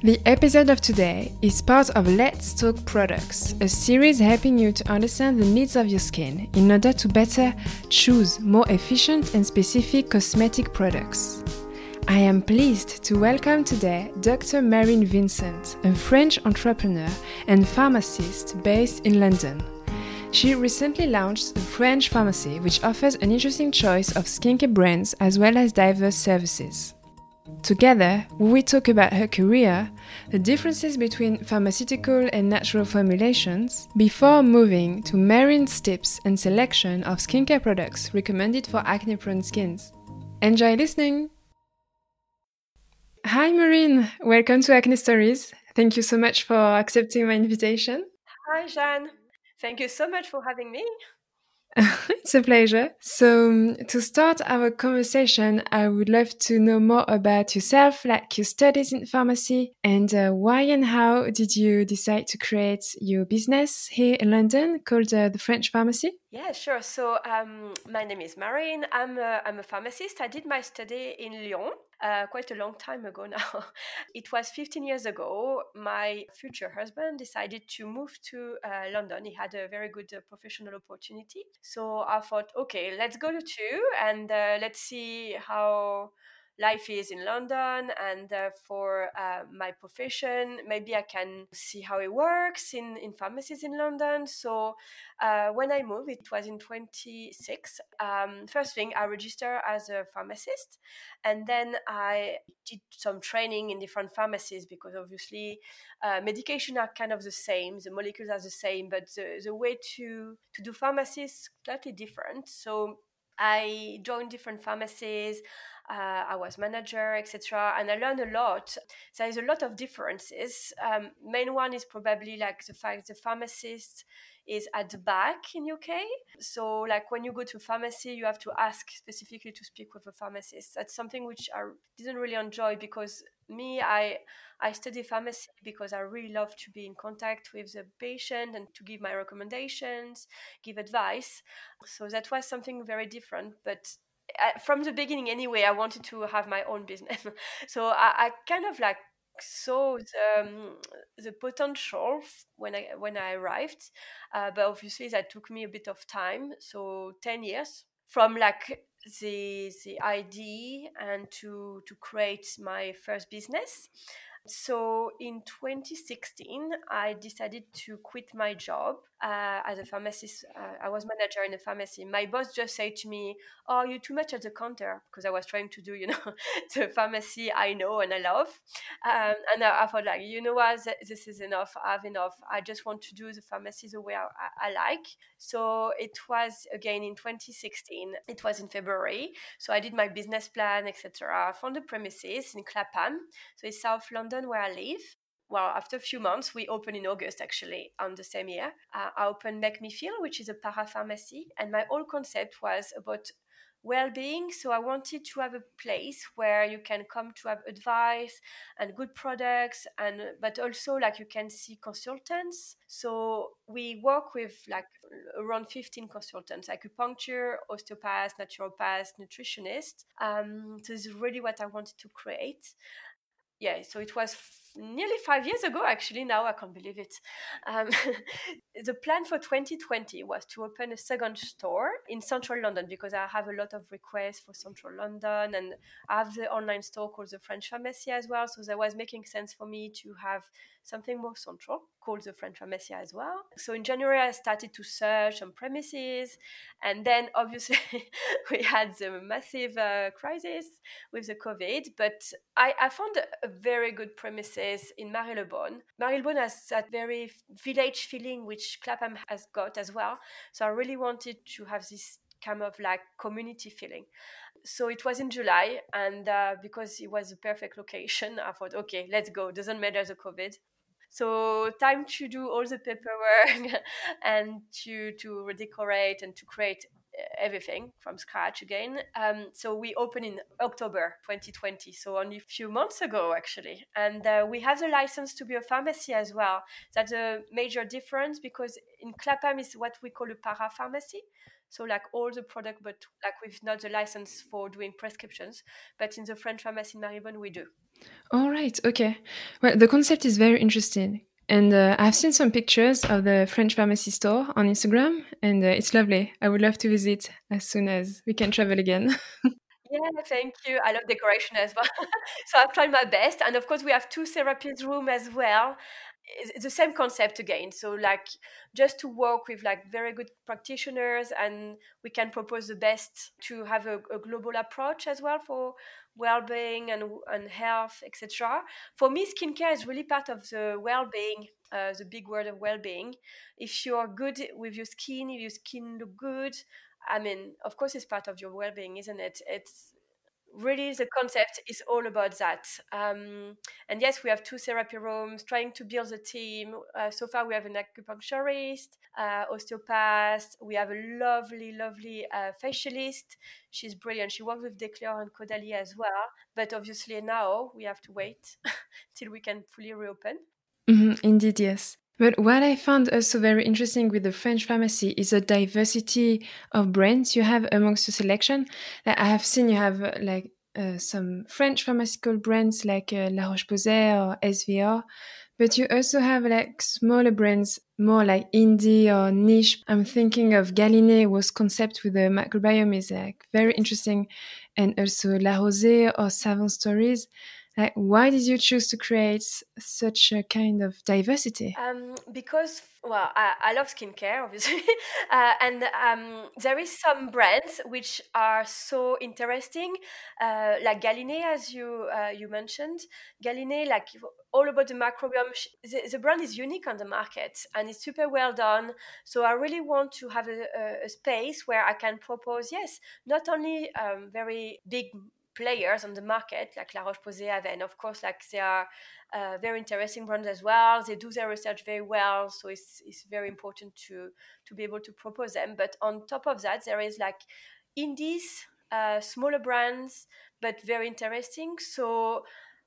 The episode of today is part of Let's Talk Products, a series helping you to understand the needs of your skin in order to better choose more efficient and specific cosmetic products. I am pleased to welcome today Dr. Marine Vincent, a French entrepreneur and pharmacist based in London. She recently launched a French pharmacy which offers an interesting choice of skincare brands as well as diverse services. Together, we talk about her career, the differences between pharmaceutical and natural formulations, before moving to Marine's tips and selection of skincare products recommended for acne prone skins. Enjoy listening! Hi, Marine! Welcome to Acne Stories. Thank you so much for accepting my invitation. Hi, Jeanne. Thank you so much for having me. it's a pleasure. So, um, to start our conversation, I would love to know more about yourself, like your studies in pharmacy, and uh, why and how did you decide to create your business here in London called uh, the French Pharmacy? Yeah, sure. So, um, my name is Marine. I'm a, I'm a pharmacist. I did my study in Lyon uh, quite a long time ago now. it was 15 years ago. My future husband decided to move to uh, London. He had a very good uh, professional opportunity. So I thought, okay, let's go to two and uh, let's see how life is in London and uh, for uh, my profession, maybe I can see how it works in, in pharmacies in London. So uh, when I moved, it was in 26. Um, first thing, I registered as a pharmacist and then I did some training in different pharmacies because obviously uh, medication are kind of the same, the molecules are the same, but the, the way to, to do pharmacy is slightly different. So I joined different pharmacies uh, I was manager, etc. And I learned a lot. There is a lot of differences. Um, main one is probably like the fact the pharmacist is at the back in UK. So like when you go to pharmacy, you have to ask specifically to speak with a pharmacist. That's something which I didn't really enjoy because me, I I study pharmacy because I really love to be in contact with the patient and to give my recommendations, give advice. So that was something very different. But uh, from the beginning anyway i wanted to have my own business so I, I, kind of like saw the, um, the potential when i when i arrived uh, but obviously that took me a bit of time so 10 years from like the the idea and to to create my first business. So in 2016, I decided to quit my job uh, as a pharmacist. Uh, I was manager in a pharmacy. My boss just said to me, "Oh, you're too much at the counter," because I was trying to do, you know, the pharmacy I know and I love. Um, and I, I, thought, like, you know what, this is enough. I have enough. I just want to do the pharmacy the way I, I like. So it was again in 2016. It was in February. So I did my business plan, etc. Found the premises in Clapham, so it's South London, where I live. Well, after a few months, we opened in August actually on the same year. Uh, I opened Make Me Feel, which is a parapharmacy, and my whole concept was about well-being. So i wanted to have a place where you can come to have advice and good products and but also like you can see consultants. So we work with like around 15 consultants acupuncture osteopaths naturopaths nutritionists. Um, so this is really what i wanted to create. Yeah, so it was nearly five years ago, actually. Now I can't believe it. Um, the plan for 2020 was to open a second store in central London because I have a lot of requests for central London and I have the online store called the French Pharmacy as well. So that was making sense for me to have something more central called the French Pharmacy as well. So in January, I started to search on premises. And then obviously, we had the massive uh, crisis with the COVID. But I, I found a, a very good premises in Marylebone. Marylebone has that very village feeling, which Clapham has got as well. So I really wanted to have this kind of like community feeling. So it was in July, and uh, because it was a perfect location, I thought, okay, let's go. Doesn't matter the COVID. So time to do all the paperwork and to to redecorate and to create everything from scratch again. Um, so we opened in October 2020, so only a few months ago actually. And uh, we have the license to be a pharmacy as well. That's a major difference because in Clapham is what we call a para pharmacy. So like all the product, but like we've not the license for doing prescriptions. But in the French pharmacy in Marylebone, we do. All right. Okay. Well, the concept is very interesting. And uh, I've seen some pictures of the French pharmacy store on Instagram, and uh, it's lovely. I would love to visit as soon as we can travel again. yeah, thank you. I love decoration as well. so I've tried my best. And of course, we have two therapies room as well it's the same concept again. So like just to work with like very good practitioners and we can propose the best to have a, a global approach as well for well-being and, and health etc for me skincare is really part of the well-being uh, the big word of well-being. If you're good with your skin if your skin look good i mean of course it's part of your well-being isn't it? It's really the concept is all about that. Um, and yes we have two therapy rooms trying to build a team. Uh, so far we have an acupuncturist uh, osteopath. We have a lovely lovely uh, facialist. She's brilliant. She works with Decléor and Caudalie as well. But obviously now we have to wait till we can fully reopen. Mm-hmm, indeed yes but what I found also very interesting with the French pharmacy is the diversity of brands you have amongst your selection. I have seen you have uh, like uh, some French pharmaceutical brands like uh, La Roche-Posay or SVR, but you also have like smaller brands, more like indie or niche. I'm thinking of Galinée, whose concept with the microbiome is like very interesting, and also La Rosée or Savant Stories. Like, why did you choose to create such a kind of diversity? Um, because, well, I, I love skincare, obviously. uh, and um, there is some brands which are so interesting, uh, like Galinée, as you, uh, you mentioned. Galinée, like all about the microbiome. The, the, brand is unique on the market and it's super well done. So I really want to have a, a, a space where I can propose, yes, not only um, very big players on the market, like La Roche-Posay, and of course, like they are uh, very interesting brands as well. They do their research very well, so it's it's very important to to be able to propose them. But on top of that, there is like indies, uh, smaller brands, but very interesting. So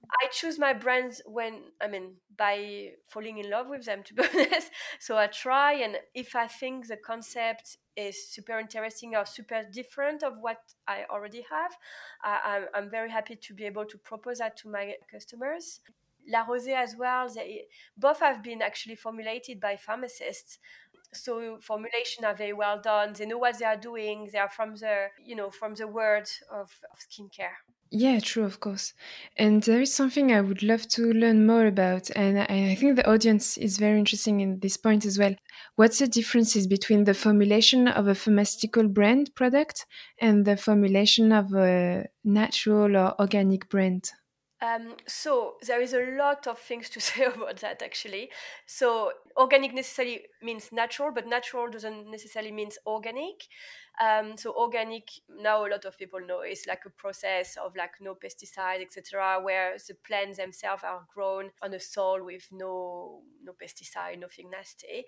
I choose my brands when I mean by falling in love with them to be honest. So I try and if I think the concept is super interesting or super different of what I already have, I, I'm, very happy to be able to propose that to my customers. La Rosée as well, they both have been actually formulated by pharmacists so formulation are very well done they know what they are doing they are from the you know from the world of, of skincare yeah, true, of course. And there is something I would love to learn more about, and I, think the audience is very interesting in this point as well. What's the differences between the formulation of a pharmaceutical brand product and the formulation of a natural or organic brand? Um, so there is a lot of things to say about that actually. So organic necessarily means natural, but natural doesn't necessarily means organic. Um, so organic now a lot of people know is like a process of like no pesticides, etc., where the plants themselves are grown on a soil with no no pesticide, nothing nasty.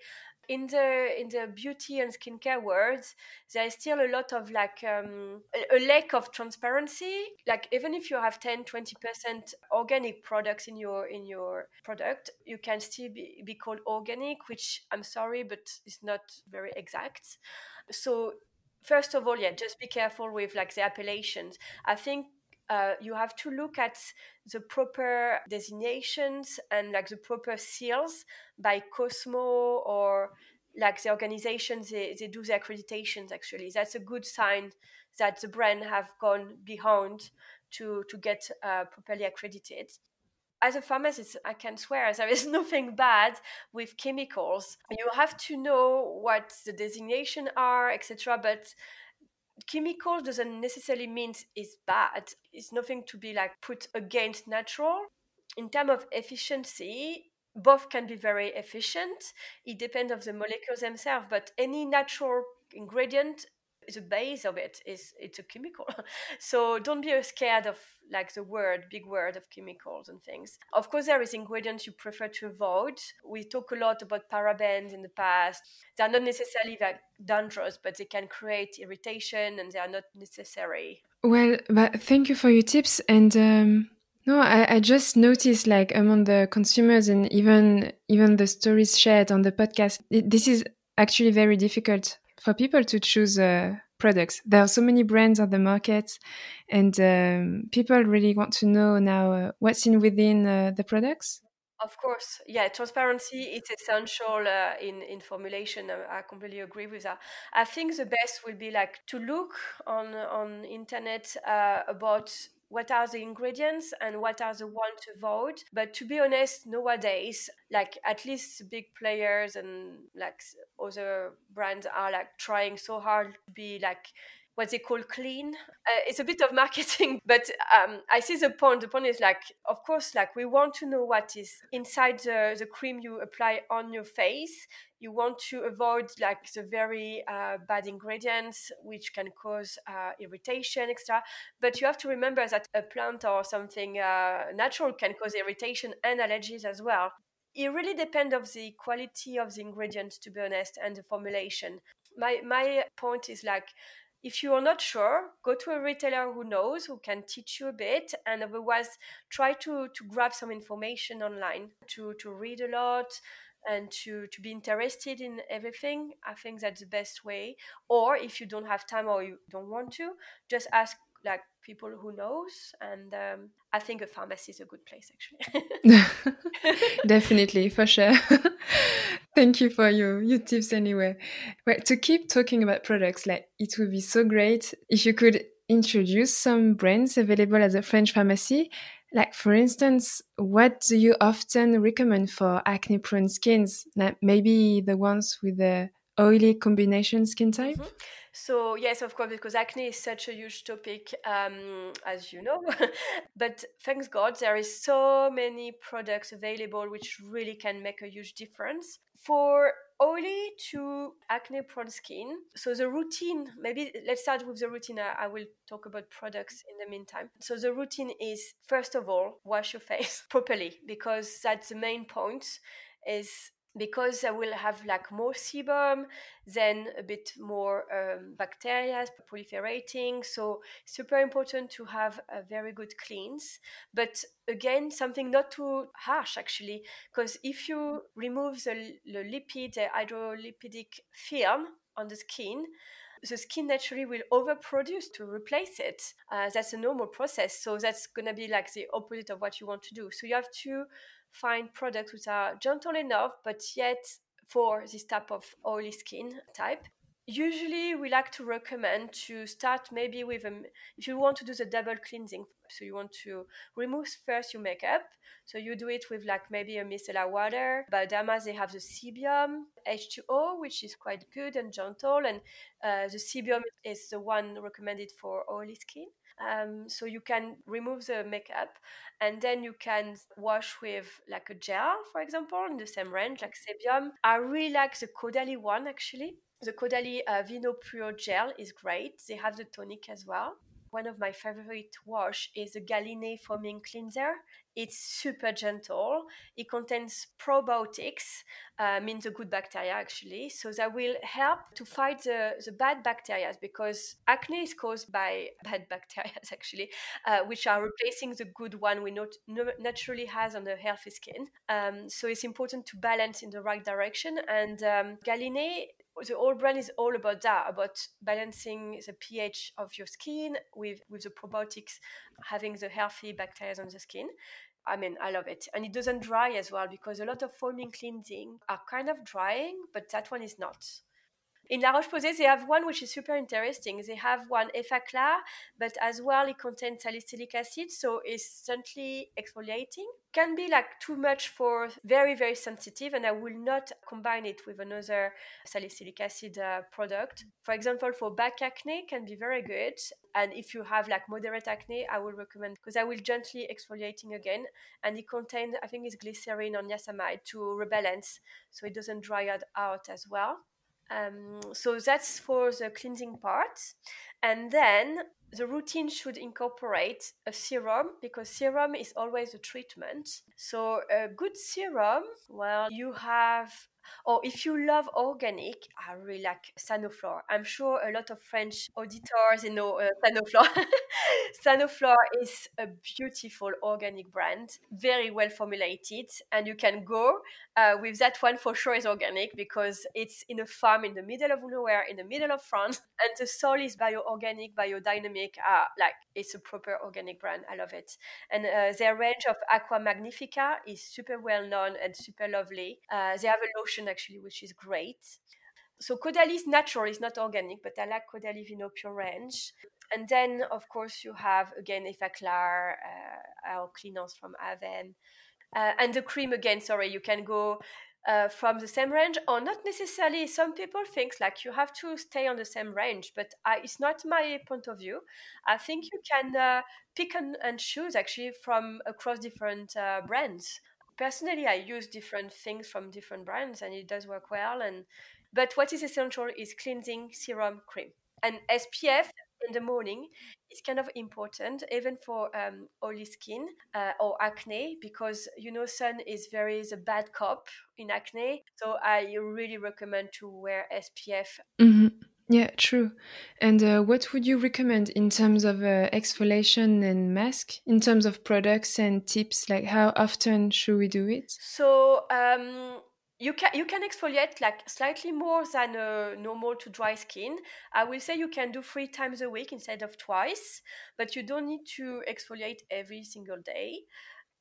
In the in the beauty and skincare world, there is still a lot of like um, a, a lack of transparency. Like even if you have 10, 20 percent organic products in your in your product, you can still be, be called organic, which I'm sorry, but it's not very exact. So first of all, yeah, just be careful with like the appellations. I think uh, you have to look at the proper designations and like the proper seals by Cosmo or like the organizations they, they do the accreditations actually that's a good sign that the brand have gone beyond to to get uh, properly accredited as a pharmacist, I can swear there is nothing bad with chemicals. You have to know what the designation are, etc. But chemical doesn't necessarily mean it's bad. It's nothing to be like put against natural. In terms of efficiency, both can be very efficient. It depends of the molecules themselves, but any natural ingredient the base of it is it's a chemical. So don't be scared of like the word big word of chemicals and things. Of course there is ingredients you prefer to avoid. We talk a lot about parabens in the past. They're not necessarily that dangerous but they can create irritation and they are not necessary. Well but thank you for your tips. And um no, I, I just noticed like among the consumers and even even the stories shared on the podcast, it, this is actually very difficult for people to choose uh, products. There are so many brands on the market, and um, people really want to know now uh, what's in within uh, the products. Of course, yeah, transparency is essential uh, in in formulation. I, I completely agree with that. I think the best will be like to look on on internet uh, about what are the ingredients and what are the ones to vote. But to be honest, nowadays, like at least big players and like other brands are like trying so hard to be like what they call clean. Uh, it's a bit of marketing, but um, I see the point. The point is like, of course, like we want to know what is inside the, the cream you apply on your face. You want to avoid like the very uh, bad ingredients, which can cause uh, irritation, etc. But you have to remember that a plant or something uh, natural can cause irritation and allergies as well. It really depends of the quality of the ingredients, to be honest, and the formulation. My my point is like if you are not sure, go to a retailer who knows, who can teach you a bit, and otherwise try to, to grab some information online, to, to read a lot and to, to be interested in everything. I think that's the best way. Or if you don't have time or you don't want to, just ask like people who knows and um, i think a pharmacy is a good place actually definitely for sure thank you for your your tips anyway. Well to keep talking about products like it would be so great if you could introduce some brands available at the french pharmacy. Like for instance what do you often recommend for acne prone skins? Like maybe the ones with the oily combination skin type mm-hmm. So yes, of course, because acne is such a huge topic, um, as you know. but thanks God, there is so many products available which really can make a huge difference for oily to acne prone skin. So the routine, maybe let's start with the routine. I, I will talk about products in the meantime. So the routine is first of all wash your face properly because that's the main point. Is because I will have like more sebum, then a bit more um, bacteria proliferating. So super important to have a very good cleanse. But again, something not too harsh actually, because if you remove the, the lipid, the hydrolipidic film on the skin, the skin naturally will overproduce to replace it. Uh, that's a normal process. So that's going to be like the opposite of what you want to do. So you have to find products which are gentle enough, but yet for this type of oily skin type. Usually, we like to recommend to start maybe with a, if you want to do the double cleansing, so you want to remove first your makeup. So you do it with like maybe a micellar water. Bioderma, they have the Sebium H2O, which is quite good and gentle, and uh, the Sebium is the one recommended for oily skin. Um, so you can remove the makeup and then you can wash with like a gel, for example, in the same range, like Sebium. I really like the Caudalie one actually. The Caudalie uh, Vino Pure Gel is great. They have the tonic as well one of my favorite wash is the Galinée Foaming Cleanser. It's super gentle. It contains probiotics, uh, means the good bacteria actually. So that will help to fight the, the bad bacteria because acne is caused by bad bacteria actually, uh, which are replacing the good one we not, naturally has on the healthy skin. Um, so it's important to balance in the right direction. And um, Galinée the whole brand is all about that, about balancing the pH of your skin with, with the probiotics, having the healthy bacteria on the skin. I mean, I love it. And it doesn't dry as well because a lot of foaming cleansing are kind of drying, but that one is not. In La Roche-Posay, they have one which is super interesting. They have one Effaclar, but as well it contains salicylic acid, so it's gently exfoliating. Can be like too much for very very sensitive, and I will not combine it with another salicylic acid uh, product. For example, for back acne, can be very good. And if you have like moderate acne, I will recommend because I will gently exfoliating again, and it contains I think it's glycerin or niacinamide to rebalance, so it doesn't dry out as well. Um, so that's for the cleansing part. And then the routine should incorporate a serum because serum is always a treatment. So a good serum, well, you have or if you love organic, I really like Sanoflore. I'm sure a lot of French auditors you know uh, Sanoflore. Sanoflore is a beautiful organic brand, very well formulated, and you can go uh, with that one for sure is organic because it's in a farm in the middle of nowhere, in the middle of France, and the soil is bio-organic, biodynamic. Uh, like it's a proper organic brand. I love it. And uh, their range of Aqua Magnifica is super well known and super lovely. Uh, they have a lotion actually, which is great. So Caudalie natural, is not organic, but I like Caudalie Vino range. And then, of course, you have again Effaclar, uh, our Cleanance from Avène. Uh, and the cream again, sorry, you can go uh, from the same range or not necessarily. Some people think like you have to stay on the same range, but I, it's not my point of view. I think you can uh, pick and, and, choose actually from across different uh, brands. Personally, I use different things from different brands and it does work well. And but what is essential is cleansing serum cream and SPF in the morning is kind of important, even for um, oily skin uh, or acne, because you know sun is very the bad cop in acne. So I really recommend to wear SPF. Mm-hmm. Yeah, true. And uh, what would you recommend in terms of uh, exfoliation and mask, in terms of products and tips? Like, how often should we do it? So, um, you can you can exfoliate like slightly more than a normal to dry skin. I will say you can do three times a week instead of twice, but you don't need to exfoliate every single day.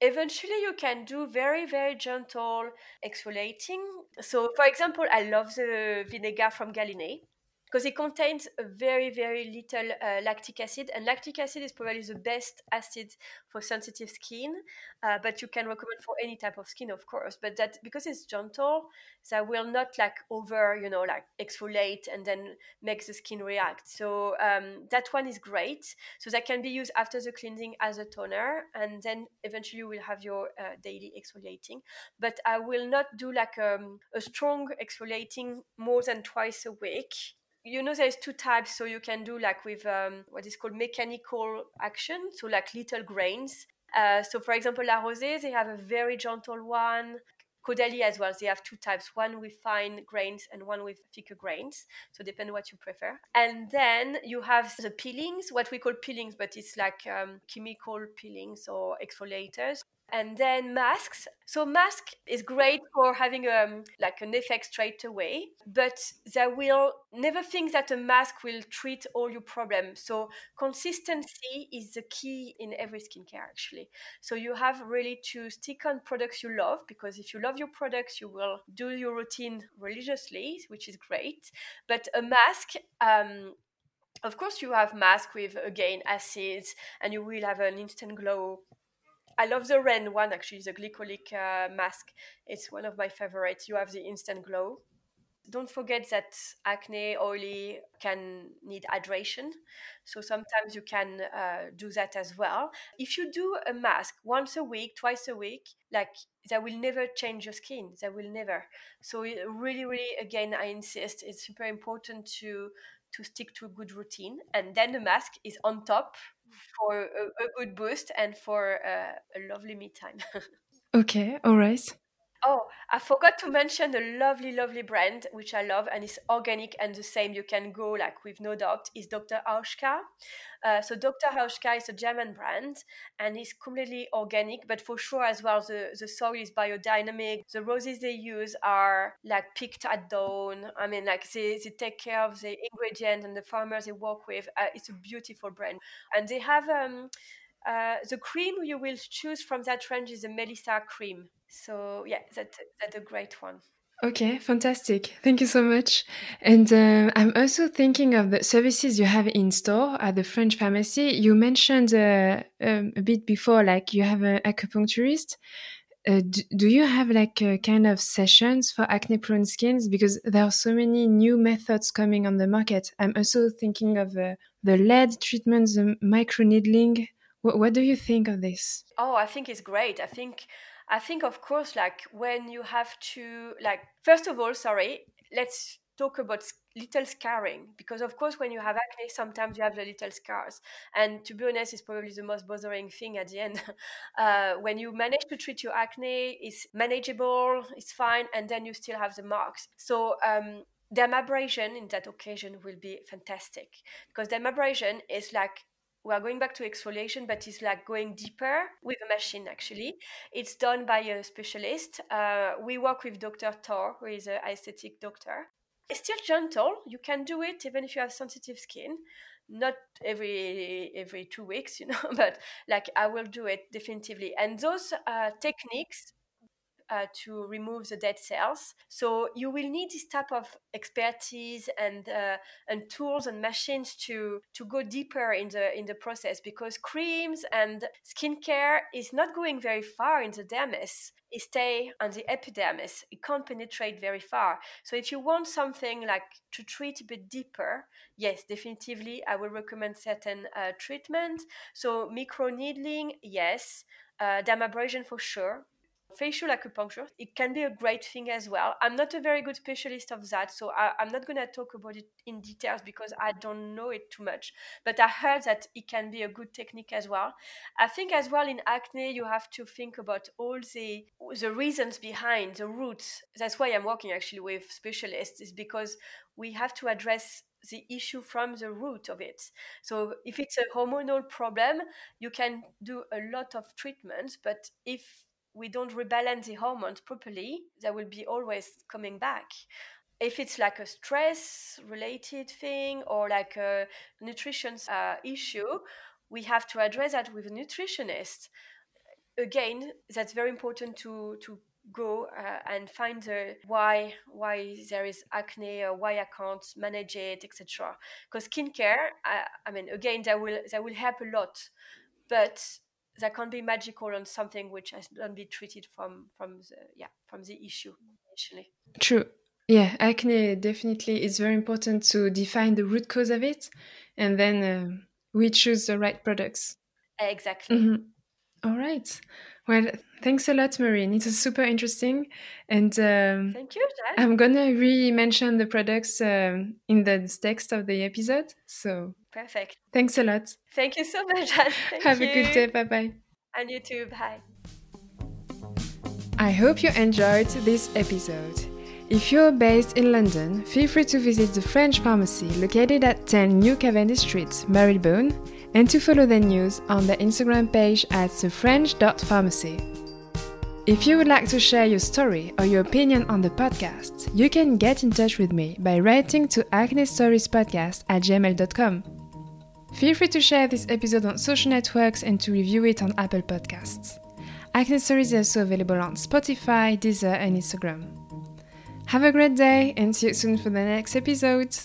Eventually, you can do very very gentle exfoliating. So, for example, I love the vinegar from Galinée because it contains very very little uh, lactic acid and lactic acid is probably the best acid for sensitive skin uh, but you can recommend for any type of skin of course but that because it's gentle that will not like over you know like exfoliate and then make the skin react. So um, that one is great. So that can be used after the cleansing as a toner and then eventually you will have your uh, daily exfoliating. But i will not do like um, a strong exfoliating more than twice a week you know there's two types so you can do like with um, what is called mechanical action so like little grains uh, so for example la rosée they have a very gentle one Caudalie as well. They have two types, one with fine grains and one with thicker grains. So depend what you prefer. And then you have the peelings, what we call peelings, but it's like um, chemical peelings or exfoliators and then masks. So mask is great for having um, like an effect straight away but they will never think that a mask will treat all your problems so consistency is the key in every skincare actually. So you have really to stick on products you love because if you love your products you will do your routine religiously which is great. But a mask um, of course you have mask with again acids and you will have an instant glow I love the Ren one actually, the glycolic uh, mask. It's one of my favorites. You have the instant glow. Don't forget that acne, oily can need hydration. So sometimes you can uh, do that as well. If you do a mask once a week, twice a week, like that will never change your skin. That will never. So really, really, again, I insist, it's super important to to stick to a good routine. And then the mask is on top for a, a good boost and for uh, a lovely me time. okay, all right. Oh, I forgot to mention a lovely, lovely brand which I love and it's organic and the same. You can go like with no doubt. Is Dr. Hauschka. Uh, so Dr. Hauschka is a German brand and it's completely organic, but for sure as well the, the soil is biodynamic. The roses they use are like picked at dawn. I mean, like they, they take care of the ingredients and the farmers they work with. Uh, it's a beautiful brand, and they have um, uh, the cream you will choose from that range is a Melissa cream. So yeah, that, that's a great one. Okay, fantastic. Thank you so much. And uh, I'm also thinking of the services you have in store at the French pharmacy. You mentioned uh, um, a bit before, like you have an acupuncturist. Uh, do, do, you have like a kind of sessions for acne prone skins? Because there are so many new methods coming on the market. I'm also thinking of uh, the LED treatment, the micro needling. What, what do you think of this? Oh, I think it's great. I think I think, of course, like when you have to, like, first of all, sorry, let's talk about little scarring because of course when you have acne sometimes you have the little scars and to be honest it's probably the most bothering thing at the end uh, when you manage to treat your acne it's manageable it's fine and then you still have the marks so um, dermabrasion in that occasion will be fantastic because dermabrasion is like we are going back to exfoliation, but it's like going deeper with a machine actually. It's done by a specialist. Uh, we work with Dr. Thor, who is an aesthetic doctor. It's still gentle. You can do it even if you have sensitive skin. Not every every two weeks, you know, but like I will do it definitively. And those uh, techniques uh, to remove the dead cells. So you will need this type of expertise and uh, and tools and machines to to go deeper in the in the process because creams and skincare is not going very far in the dermis. It stay on the epidermis. It can't penetrate very far. So if you want something like to treat a bit deeper, yes, definitively, I will recommend certain uh, treatment. So micro needling, yes. Uh, dermabrasion for sure facial acupuncture it can be a great thing as well. I'm not a very good specialist of that so I, am not going to talk about it in details because i don't know it too much but i heard that it can be a good technique as well. I think as well in acne you have to think about all the the reasons behind the roots. That's why i'm working actually with specialists is because we have to address the issue from the root of it. So if it's a hormonal problem, you can do a lot of treatments, but if we don't rebalance the hormones properly, they will be always coming back. If it's like a stress related thing or like a nutrition uh, issue, we have to address that with a nutritionist. Again, that's very important to, to go uh, and find the why why there is acne or why I can't manage it, etc. Because skincare, I, I mean, again, that will that will help a lot, but that can't be magical on something which has not been treated from from the yeah from the issue initially. True. Yeah, acne definitely is very important to define the root cause of it, and then uh, we choose the right products. Exactly. Mm-hmm. All right. Well, thanks a lot, Marine. It was super interesting, and um, thank you. I'm gonna re-mention the products um, in the text of the episode. So perfect. Thanks a lot. Thank you so much. Have you. a good day. Bye bye. And you too. Bye. I hope you enjoyed this episode. If you're based in London, feel free to visit the French pharmacy located at 10 New Cavendish Street, Marylebone and to follow the news on the Instagram page at thefrench.pharmacy. If you would like to share your story or your opinion on the podcast, you can get in touch with me by writing to acnestoriespodcast at gmail.com. Feel free to share this episode on social networks and to review it on Apple Podcasts. Acne Stories is also available on Spotify, Deezer, and Instagram. Have a great day and see you soon for the next episode.